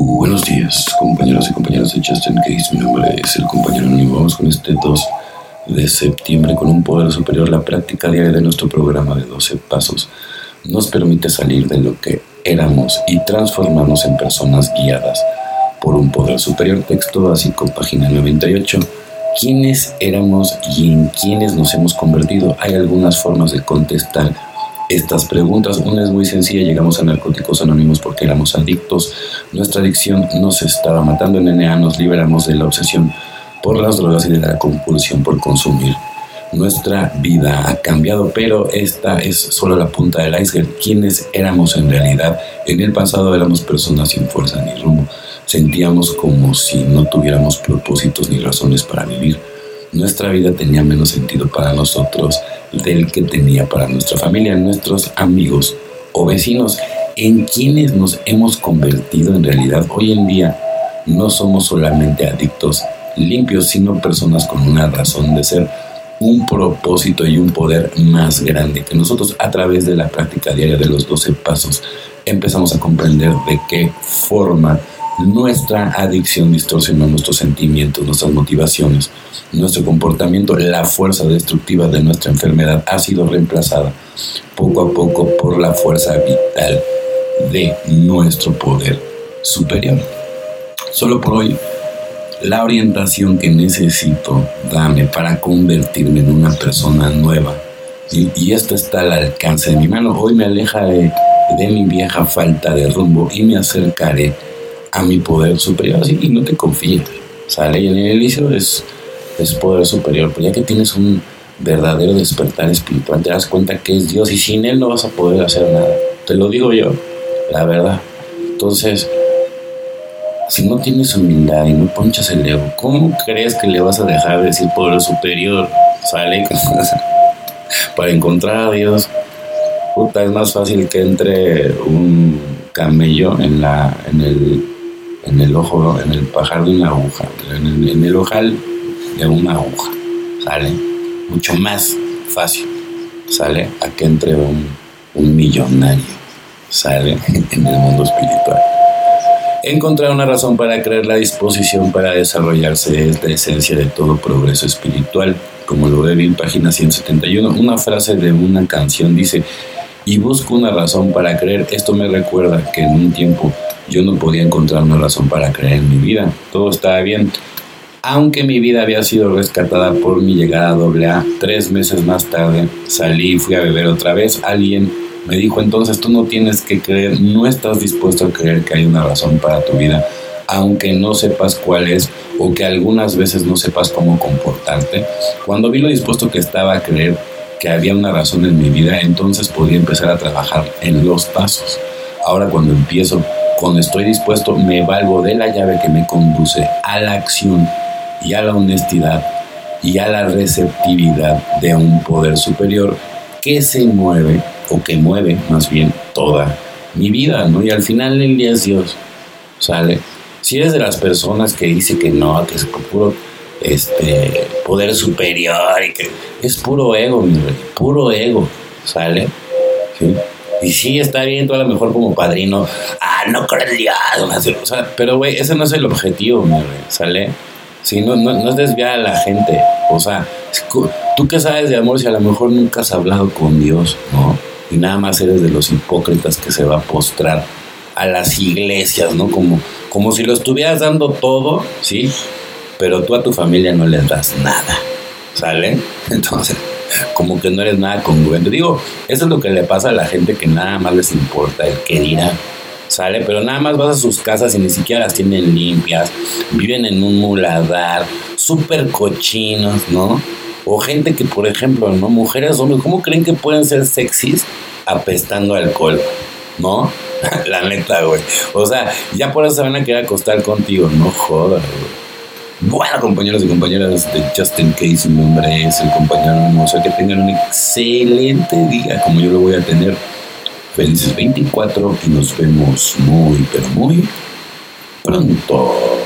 Buenos días, compañeros y compañeras de Justin Case. Mi nombre es el compañero anónimo. Vamos con este 2 de septiembre con un poder superior. La práctica diaria de nuestro programa de 12 pasos nos permite salir de lo que éramos y transformarnos en personas guiadas por un poder superior. Texto básico, página 98. ¿Quiénes éramos y en quiénes nos hemos convertido? Hay algunas formas de contestar estas preguntas. Una es muy sencilla, llegamos a Narcóticos Anónimos porque éramos adictos, nuestra adicción nos estaba matando, en NA nos liberamos de la obsesión por las drogas y de la compulsión por consumir. Nuestra vida ha cambiado, pero esta es solo la punta del iceberg. ¿Quiénes éramos en realidad? En el pasado éramos personas sin fuerza ni rumbo. Sentíamos como si no tuviéramos propósitos ni razones para vivir. Nuestra vida tenía menos sentido para nosotros del que tenía para nuestra familia, nuestros amigos o vecinos, en quienes nos hemos convertido en realidad hoy en día. No somos solamente adictos limpios, sino personas con una razón de ser, un propósito y un poder más grande que nosotros a través de la práctica diaria de los 12 pasos empezamos a comprender de qué forma nuestra adicción distorsiona nuestros sentimientos, nuestras motivaciones, nuestro comportamiento, la fuerza destructiva de nuestra enfermedad ha sido reemplazada poco a poco por la fuerza vital de nuestro poder superior. Solo por hoy, la orientación que necesito dame para convertirme en una persona nueva. Y, y esto está al alcance de mi mano. Hoy me aleja de, de mi vieja falta de rumbo y me acercaré a mi poder superior. Así, y no te confíes. Sale y en el inicio es, es poder superior. Pero ya que tienes un verdadero despertar espiritual, te das cuenta que es Dios y sin Él no vas a poder hacer nada. Te lo digo yo, la verdad. Entonces, si no tienes humildad y no ponchas el ego, ¿cómo crees que le vas a dejar de decir poder superior? Sale para encontrar a Dios. Puta, es más fácil que entre un camello en, la, en el en el ojo, en el pajar de una aguja, en el, ojal de una aguja, ¿sale? Mucho más fácil, ¿sale? A que entre un, un millonario, ¿sale? En el mundo espiritual. Encontrar una razón para creer la disposición para desarrollarse es la esencia de todo progreso espiritual. Como lo ve en página 171, una frase de una canción dice, y busco una razón para creer. Esto me recuerda que en un tiempo yo no podía encontrar una razón para creer en mi vida. Todo estaba bien. Aunque mi vida había sido rescatada por mi llegada a AA, tres meses más tarde salí y fui a beber otra vez. Alguien me dijo entonces tú no tienes que creer, no estás dispuesto a creer que hay una razón para tu vida, aunque no sepas cuál es o que algunas veces no sepas cómo comportarte. Cuando vi lo dispuesto que estaba a creer que había una razón en mi vida, entonces podía empezar a trabajar en los pasos. Ahora cuando empiezo cuando estoy dispuesto, me valgo de la llave que me conduce a la acción y a la honestidad y a la receptividad de un poder superior que se mueve o que mueve más bien toda mi vida, ¿no? Y al final el día es Dios, ¿sale? Si eres de las personas que dice que no, que es puro este, poder superior y que es puro ego, mi rey, puro ego, ¿sale? ¿Sí? Y sí, está bien, tú a lo mejor como padrino, ah, no creo o sea, pero güey, ese no es el objetivo, güey, ¿sale? Sí, no, no, es desviar a la gente, o sea, tú que sabes de amor si a lo mejor nunca has hablado con Dios, ¿no? Y nada más eres de los hipócritas que se va a postrar a las iglesias, ¿no? Como, como si lo estuvieras dando todo, ¿sí? Pero tú a tu familia no les das nada, ¿sale? Entonces como que no eres nada congruente. Digo, eso es lo que le pasa a la gente que nada más les importa el que dirá. ¿Sale? Pero nada más vas a sus casas y ni siquiera las tienen limpias. Viven en un muladar, súper cochinos, ¿no? O gente que, por ejemplo, ¿no? Mujeres, hombres, ¿cómo creen que pueden ser sexys apestando alcohol? ¿No? la neta, güey. O sea, ya por eso se van a querer acostar contigo. No jodas, güey. Bueno, compañeros y compañeras de Justin Case, mi nombre es el compañero sea Que tengan un excelente día, como yo lo voy a tener. Felices 24 y nos vemos muy, pero muy pronto.